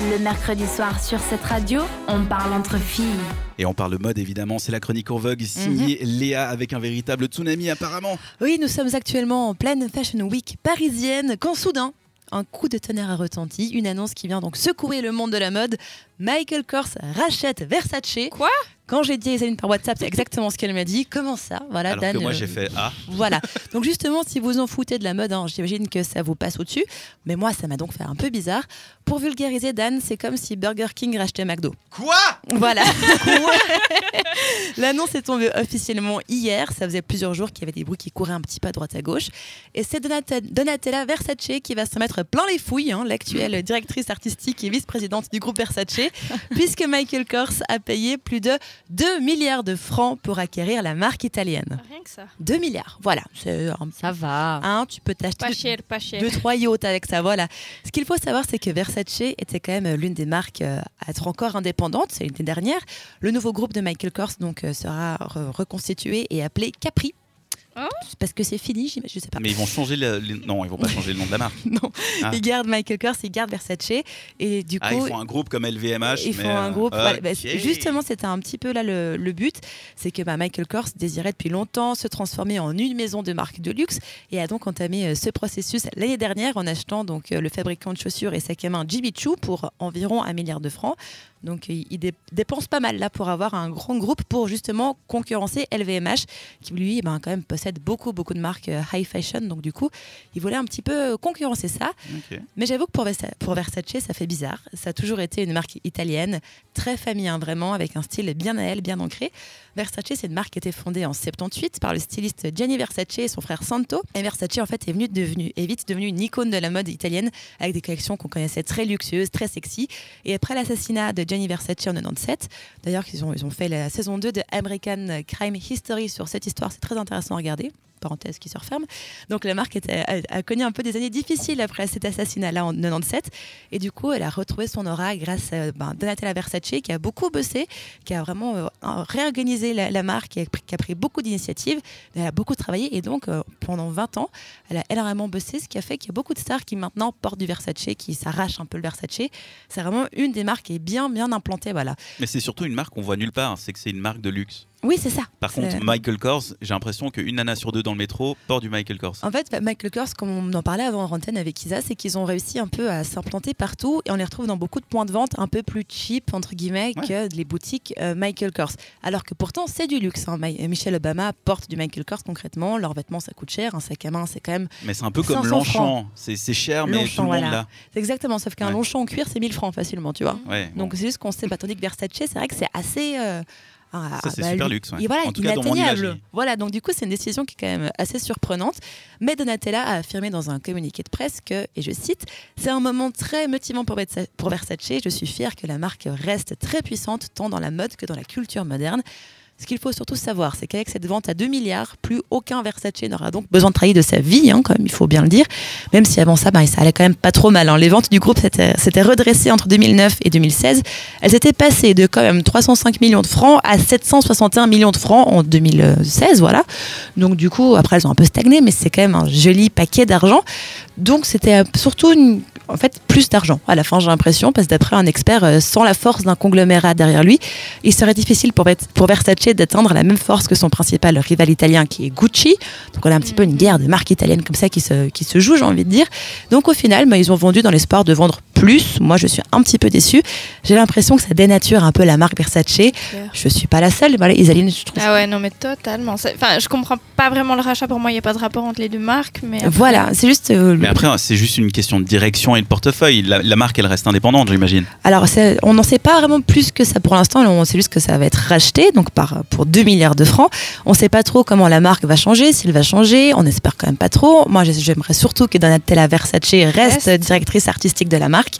Le mercredi soir sur cette radio, on parle entre filles. Et on parle mode évidemment, c'est la chronique en vogue signée Léa avec un véritable tsunami apparemment. Oui, nous sommes actuellement en pleine Fashion Week parisienne quand soudain, un coup de tonnerre a retenti, une annonce qui vient donc secouer le monde de la mode. Michael Kors rachète Versace. Quoi? Quand j'ai dit à Isaline par WhatsApp, c'est exactement ce qu'elle m'a dit. Comment ça? Voilà, Alors Dan. que moi euh, j'ai fait Ah, Voilà. Donc justement, si vous en foutez de la mode, hein, j'imagine que ça vous passe au-dessus. Mais moi, ça m'a donc fait un peu bizarre. Pour vulgariser, Dan, c'est comme si Burger King rachetait McDo. quoi? Voilà. L'annonce est tombée officiellement hier. Ça faisait plusieurs jours qu'il y avait des bruits qui couraient un petit peu à droite à gauche. Et c'est Donatella Versace qui va se mettre plein les fouilles, hein, l'actuelle directrice artistique et vice-présidente du groupe Versace, puisque Michael Kors a payé plus de 2 milliards de francs pour acquérir la marque italienne. Rien que ça. 2 milliards, voilà. Un- Ça va. hein, tu peux t'acheter Pas deux- cher, pas cher. deux, trois yachts avec ça, voilà. Ce qu'il faut savoir, c'est que Versace était quand même l'une des marques euh, à être encore indépendante, c'est l'année dernière. Le nouveau groupe de Michael Kors donc, euh, sera re- reconstitué et appelé Capri. Oh. Parce que c'est fini, je sais pas. Mais ils vont changer le, les- Non, ils vont pas changer le nom de la marque. Non, Ah. ils gardent Michael Kors, ils gardent Versace. Et du coup, Ah, ils font un groupe comme LVMH. ils mais, font un euh, groupe. voilà, bah, justement, c'était un petit peu là le, le but. C'est que bah, Michael Kors désirait depuis longtemps se transformer en une maison de marque de luxe et a donc entamé euh, ce processus l'année dernière en achetant donc euh, le fabricant de chaussures et sac à main Jimmy Choo pour environ un milliard de francs. Donc euh, il dé- dépense pas mal là pour avoir un grand groupe pour justement concurrencer LVMH qui lui ben, quand même possède beaucoup beaucoup de marques euh, high fashion. Donc du coup, il voulait un petit peu euh, concurrencer ça. Mais j'avoue que pour, Versa- pour Versace, ça fait bizarre. Ça a toujours été une marque italienne, très féminin vraiment, avec un style bien à elle, bien ancré. Versace, c'est une marque qui a été fondée en 78 par le styliste Gianni Versace et son frère Santo. Et Versace, en fait, est, venu devenu, est vite devenue une icône de la mode italienne, avec des collections qu'on connaissait très luxueuses, très sexy. Et après l'assassinat de Gianni Versace en 97, d'ailleurs, ils ont, ils ont fait la saison 2 de American Crime History sur cette histoire, c'est très intéressant à regarder av de? Parenthèse qui se referme. Donc la marque était- a, a connu un peu des années difficiles après cet assassinat-là en 97. Et du coup, elle a retrouvé son aura grâce à ben, Donatella Versace, qui a beaucoup bossé, qui a vraiment euh, réorganisé la, la marque, qui a, pris- qui a pris beaucoup d'initiatives. Elle a beaucoup travaillé et donc euh, pendant 20 ans, elle a énormément bossé, ce qui a fait qu'il y a beaucoup de stars qui maintenant portent du Versace, qui s'arrachent un peu le Versace. C'est vraiment une des marques qui est bien, bien implantée. Voilà. Mais c'est surtout une marque qu'on voit nulle part. C'est que c'est une marque de luxe. Oui, c'est ça. Par contre, Michael Kors, j'ai l'impression qu'une nana sur deux dans le métro porte du Michael Kors. En fait, Michael Kors, comme on en parlait avant en antenne avec Isa, c'est qu'ils ont réussi un peu à s'implanter partout et on les retrouve dans beaucoup de points de vente un peu plus cheap, entre guillemets, Ouais. que les boutiques euh, Michael Kors. Alors que pourtant, c'est du luxe. hein. Mi- Michelle Obama porte du Michael Kors concrètement. Leurs vêtements, ça coûte cher. Un sac à main, c'est quand même. Mais c'est un peu comme 500 Longchamp. C'est cher, mais Longchamp, tout le monde voilà. l'a. C'est exactement. Sauf qu'un Ouais. Longchamp en cuir, c'est 1000 francs facilement, tu vois. Ouais, bon. Donc c'est juste qu'on sait pas. Tandis que Versace, c'est vrai que c'est assez. euh, ah, Ça, c'est bah, super lui- luxe. ouais. et voilà, en tout cas, dans mon inatteignable. imagerie. Voilà, donc du coup, c'est une décision qui est quand même assez surprenante. Mais Donatella a affirmé dans un communiqué de presse que, et je cite, c'est un moment très motivant pour pour Versace. Je suis fière que la marque reste très puissante tant dans la mode que dans la culture moderne. Ce qu'il faut surtout savoir, c'est qu'avec cette vente à 2 milliards, plus aucun Versace n'aura donc besoin de travailler de sa vie, hein, quand même, il faut bien le dire. Même si avant ça, ben, ça allait quand même pas trop mal. hein. Les ventes du groupe s'étaient redressées entre 2009 et 2016. Elles étaient passées de quand même 305 millions de francs à 761 millions de francs en 2016, voilà. Donc du coup, après, elles ont un peu stagné, mais c'est quand même un joli paquet d'argent. Donc c'était surtout en fait plus d'argent à la fin, j'ai l'impression, parce que d'après un expert, euh, sans la force d'un conglomérat derrière lui, il serait difficile pour Versace d'atteindre la même force que son principal rival italien qui est Gucci. Donc on a un petit peu une guerre de marques italiennes comme ça qui se, qui se joue, j'ai envie de dire. Donc au final, bah, ils ont vendu dans l'espoir de vendre plus. Moi, je suis un petit peu déçue. J'ai l'impression que ça dénature un peu la marque Versace. Je suis pas la seule. Voilà, Isaline, je trouve Ah ouais, non, mais totalement. Enfin, je comprends pas vraiment le rachat. Pour moi, il n'y a pas de rapport entre les deux marques. Mais après- Voilà, c'est juste. euh, Mais après, c'est juste une question de direction et de portefeuille. La, la marque, elle reste indépendante, j'imagine. Alors, on n'en sait pas vraiment plus que ça pour l'instant. On sait juste que ça va être racheté, donc par, pour 2 milliards de francs. On ne sait pas trop comment la marque va changer, s'il va changer. On espère quand même pas trop. Moi, j'aimerais surtout que Donatella Versace reste, directrice artistique de la marque.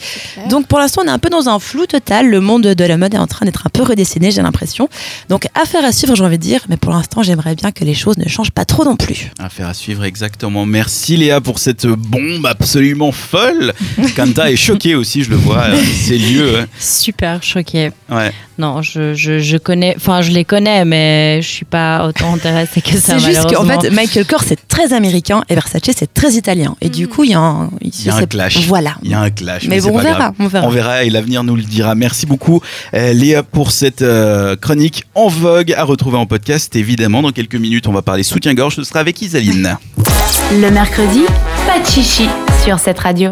Donc, pour l'instant, on est un peu dans un flou total. Le monde de la mode est en train d'être un peu redessiné, j'ai l'impression. Donc, affaire à suivre, j'ai envie de dire. Mais pour l'instant, j'aimerais bien que les choses ne changent pas trop non plus. Affaire à suivre, exactement. Merci Léa pour cette bombe absolument folle. Kanta est choqué aussi, je le vois. Ces lieux. hein. Super choquée. Ouais. Non, je, je, je connais, enfin je les connais, mais je suis pas autant intéressée que ça. C'est juste qu'en fait, Michael Kors, c'est très américain et Versace, c'est très italien. Et du Mhm. coup, il y a un, Il y a un clash. Voilà. Il y a un clash. Mais Mais, bon, on verra, on verra. On verra et l'avenir nous le dira. Merci beaucoup euh, Léa pour cette euh, chronique en vogue à retrouver en podcast évidemment. Dans quelques minutes on va parler soutien-gorge, ce sera avec Isaline. Le mercredi, pas de chichi sur cette radio.